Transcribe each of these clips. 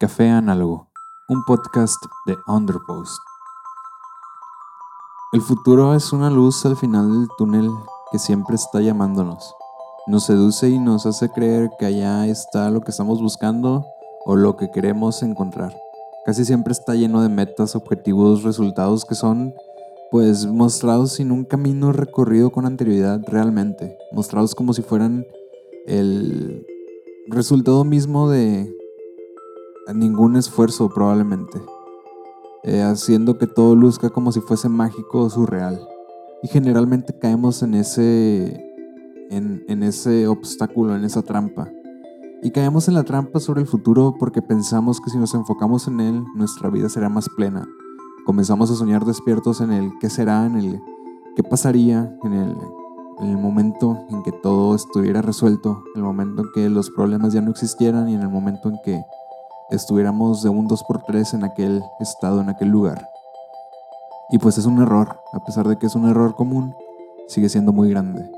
Café Análogo, un podcast de Underpost. El futuro es una luz al final del túnel que siempre está llamándonos. Nos seduce y nos hace creer que allá está lo que estamos buscando o lo que queremos encontrar. Casi siempre está lleno de metas, objetivos, resultados que son pues mostrados sin un camino recorrido con anterioridad realmente, mostrados como si fueran el resultado mismo de ningún esfuerzo probablemente, eh, haciendo que todo luzca como si fuese mágico o surreal. Y generalmente caemos en ese, en, en ese obstáculo, en esa trampa. Y caemos en la trampa sobre el futuro porque pensamos que si nos enfocamos en él, nuestra vida será más plena. Comenzamos a soñar despiertos en el qué será, en el qué pasaría, en el, en el momento en que todo estuviera resuelto, en el momento en que los problemas ya no existieran y en el momento en que estuviéramos de un 2x3 en aquel estado, en aquel lugar. Y pues es un error, a pesar de que es un error común, sigue siendo muy grande.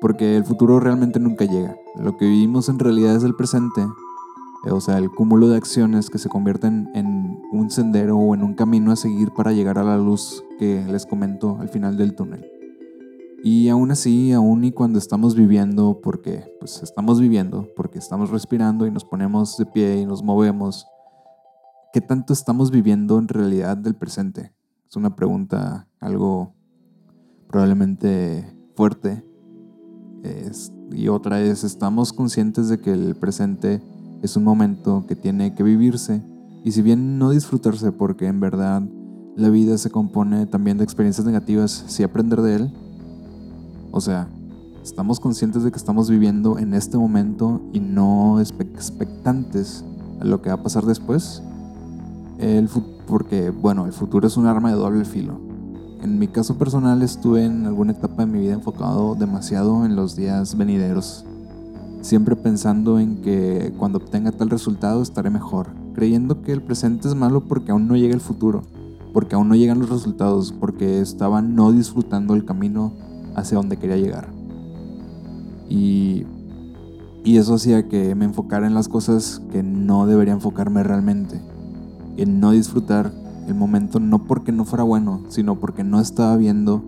Porque el futuro realmente nunca llega. Lo que vivimos en realidad es el presente, eh, o sea, el cúmulo de acciones que se convierten en un sendero o en un camino a seguir para llegar a la luz que les comento al final del túnel. Y aún así, aún y cuando estamos viviendo, porque pues estamos viviendo, porque estamos respirando y nos ponemos de pie y nos movemos, ¿qué tanto estamos viviendo en realidad del presente? Es una pregunta algo probablemente fuerte. y otra es, ¿estamos conscientes de que el presente es un momento que tiene que vivirse? Y si bien no disfrutarse porque en verdad la vida se compone también de experiencias negativas, sí aprender de él, o sea, estamos conscientes de que estamos viviendo en este momento y no expectantes a lo que va a pasar después. El porque, bueno, el futuro es un arma de doble filo. En mi caso personal estuve en alguna etapa de mi vida enfocado demasiado en los días venideros, siempre pensando en que cuando obtenga tal resultado estaré mejor, creyendo que el presente es malo porque aún no llega el futuro, porque aún no llegan los resultados, porque estaba no disfrutando el camino hacia donde quería llegar. Y, y eso hacía que me enfocara en las cosas que no debería enfocarme realmente. En no disfrutar el momento no porque no fuera bueno, sino porque no estaba viendo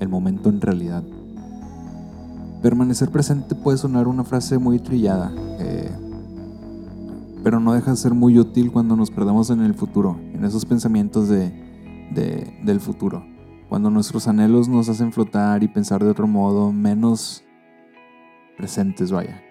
el momento en realidad. Permanecer presente puede sonar una frase muy trillada, eh, pero no deja de ser muy útil cuando nos perdemos en el futuro, en esos pensamientos de, del futuro cuando nuestros anhelos nos hacen flotar y pensar de otro modo, menos presentes, vaya.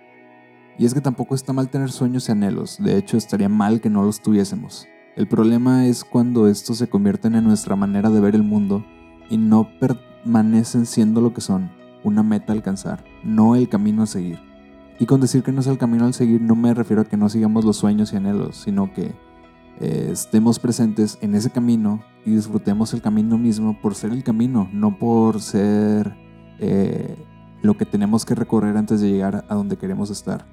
Y es que tampoco está mal tener sueños y anhelos, de hecho estaría mal que no los tuviésemos. El problema es cuando estos se convierten en nuestra manera de ver el mundo y no permanecen siendo lo que son, una meta a alcanzar, no el camino a seguir. Y con decir que no es el camino al seguir no me refiero a que no sigamos los sueños y anhelos, sino que eh, estemos presentes en ese camino y disfrutemos el camino mismo por ser el camino, no por ser eh, lo que tenemos que recorrer antes de llegar a donde queremos estar.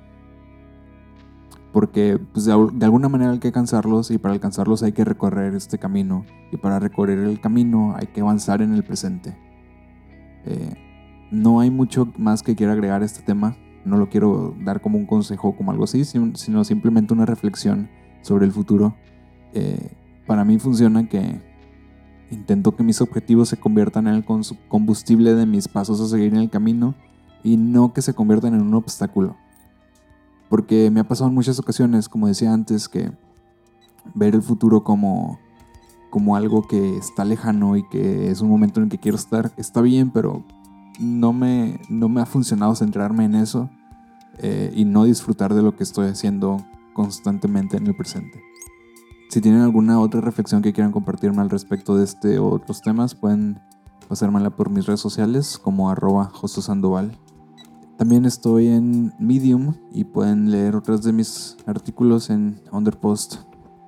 Porque pues, de, alguna manera hay que alcanzarlos y para alcanzarlos hay que recorrer este camino y para recorrer el camino hay que avanzar en el presente. Eh, no hay mucho más que quiera agregar a este tema, no lo quiero dar como un consejo como algo así, sino simplemente una reflexión sobre el futuro eh, para mí funciona que intento que mis objetivos se conviertan en el combustible de mis pasos a seguir en el camino y no que se conviertan en un obstáculo. Porque me ha pasado en muchas ocasiones, como decía antes, que ver el futuro como, como algo que está lejano y que es un momento en el que quiero estar, está bien, pero no me, no me ha funcionado centrarme en eso eh, y no disfrutar de lo que estoy haciendo constantemente en el presente. Si tienen alguna otra reflexión que quieran compartirme al respecto de este o otros temas, pueden pasármela por mis redes sociales como arroba Sandoval. También estoy en Medium y pueden leer otros de mis artículos en Underpost,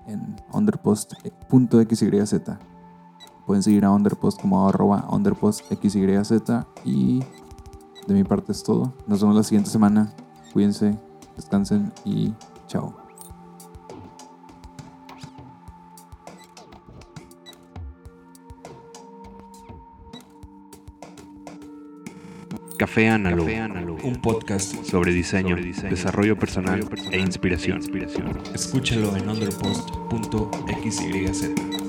en underpost.xyz. Pueden seguir a Underpost como arroba underpostxyz y de mi parte es todo. Nos vemos la siguiente semana. Cuídense, descansen y chao. Café Analog, un podcast sobre diseño, desarrollo personal e inspiración. Escúchalo en underpost.xyz.